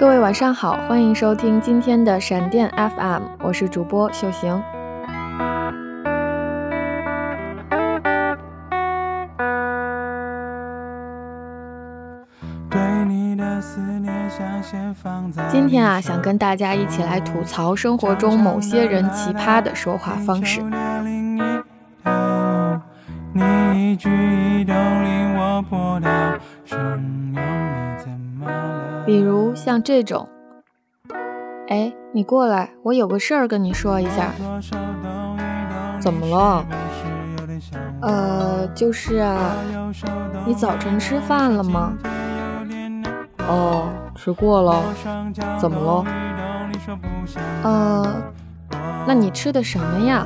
各位晚上好，欢迎收听今天的闪电 FM，我是主播秀行。今天啊，想跟大家一起来吐槽生活中某些人奇葩的说话方式。比如像这种，哎，你过来，我有个事儿跟你说一下。怎么了？呃，就是啊，你早晨吃饭了吗？哦，吃过了。怎么了？呃，那你吃的什么呀？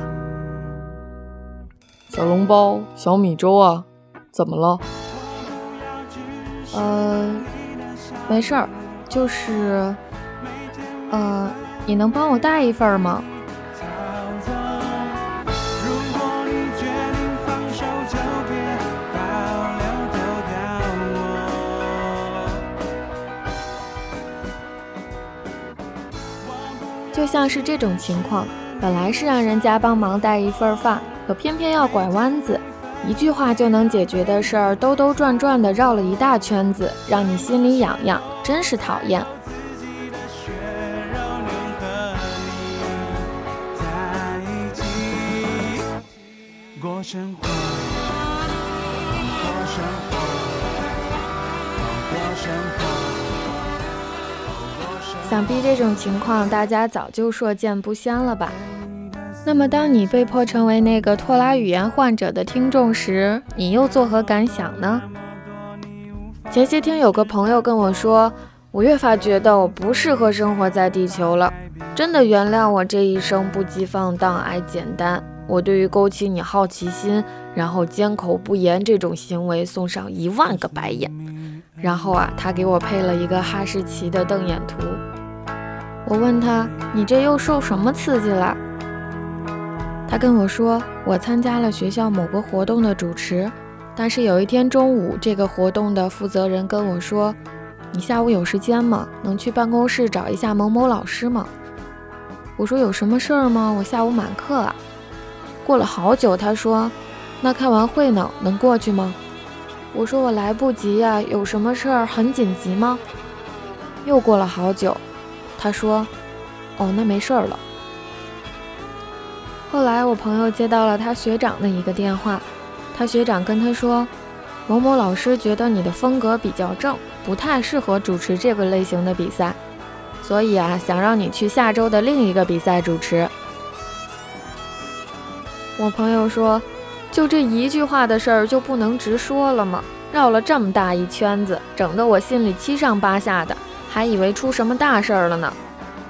小笼包、小米粥啊。怎么了？呃，没事儿，就是，呃，你能帮我带一份吗？就像是这种情况，本来是让人家帮忙带一份饭，可偏偏要拐弯子，一句话就能解决的事儿，兜兜转转的绕了一大圈子，让你心里痒痒，真是讨厌。想必这种情况大家早就硕见不鲜了吧？那么，当你被迫成为那个拖拉语言患者的听众时，你又作何感想呢？前些天有个朋友跟我说，我越发觉得我不适合生活在地球了，真的原谅我这一生不羁放荡、爱简单。我对于勾起你好奇心，然后缄口不言这种行为送上一万个白眼。然后啊，他给我配了一个哈士奇的瞪眼图。我问他：“你这又受什么刺激了？”他跟我说：“我参加了学校某个活动的主持，但是有一天中午，这个活动的负责人跟我说：‘你下午有时间吗？能去办公室找一下某某老师吗？’我说：‘有什么事儿吗？我下午满课啊。’过了好久，他说：‘那开完会呢，能过去吗？’我说：‘我来不及呀，有什么事儿很紧急吗？’又过了好久。”他说：“哦，那没事儿了。”后来我朋友接到了他学长的一个电话，他学长跟他说：“某某老师觉得你的风格比较正，不太适合主持这个类型的比赛，所以啊，想让你去下周的另一个比赛主持。”我朋友说：“就这一句话的事儿就不能直说了吗？绕了这么大一圈子，整得我心里七上八下的。”还以为出什么大事儿了呢。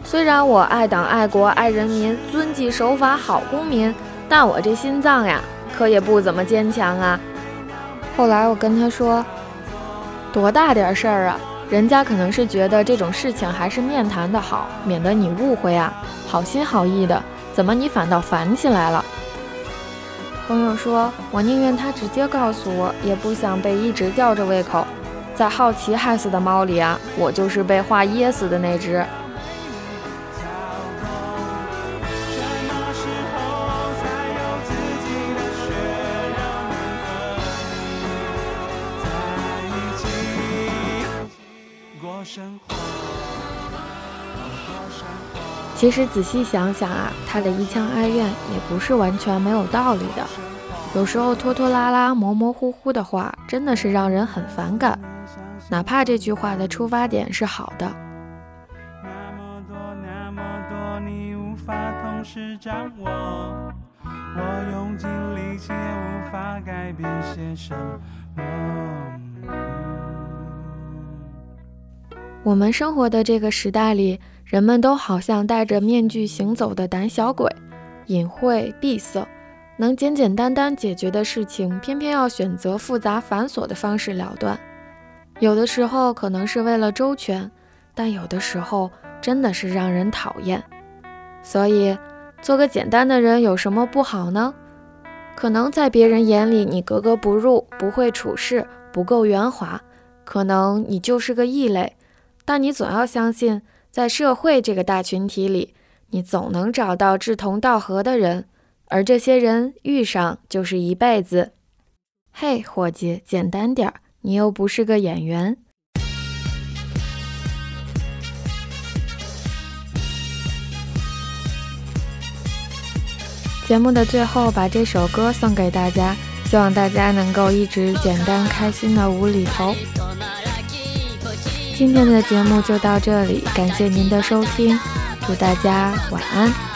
虽然我爱党爱国爱人民，遵纪守法好公民，但我这心脏呀，可也不怎么坚强啊。后来我跟他说，多大点事儿啊，人家可能是觉得这种事情还是面谈的好，免得你误会啊。好心好意的，怎么你反倒烦起来了？朋友说，我宁愿他直接告诉我，也不想被一直吊着胃口。在好奇害死的猫里啊，我就是被话噎死的那只。其实仔细想想啊，他的一腔哀怨也不是完全没有道理的。有时候拖拖拉拉、模模糊糊的话，真的是让人很反感。哪怕这句话的出发点是好的。我我们生活的这个时代里，人们都好像戴着面具行走的胆小鬼，隐晦闭塞，能简简单单解决的事情，偏偏要选择复杂繁琐的方式了断。有的时候可能是为了周全，但有的时候真的是让人讨厌。所以，做个简单的人有什么不好呢？可能在别人眼里你格格不入，不会处事，不够圆滑，可能你就是个异类。但你总要相信，在社会这个大群体里，你总能找到志同道合的人，而这些人遇上就是一辈子。嘿，伙计，简单点儿，你又不是个演员。节目的最后，把这首歌送给大家，希望大家能够一直简单开心的无厘头。今天的节目就到这里，感谢您的收听，祝大家晚安。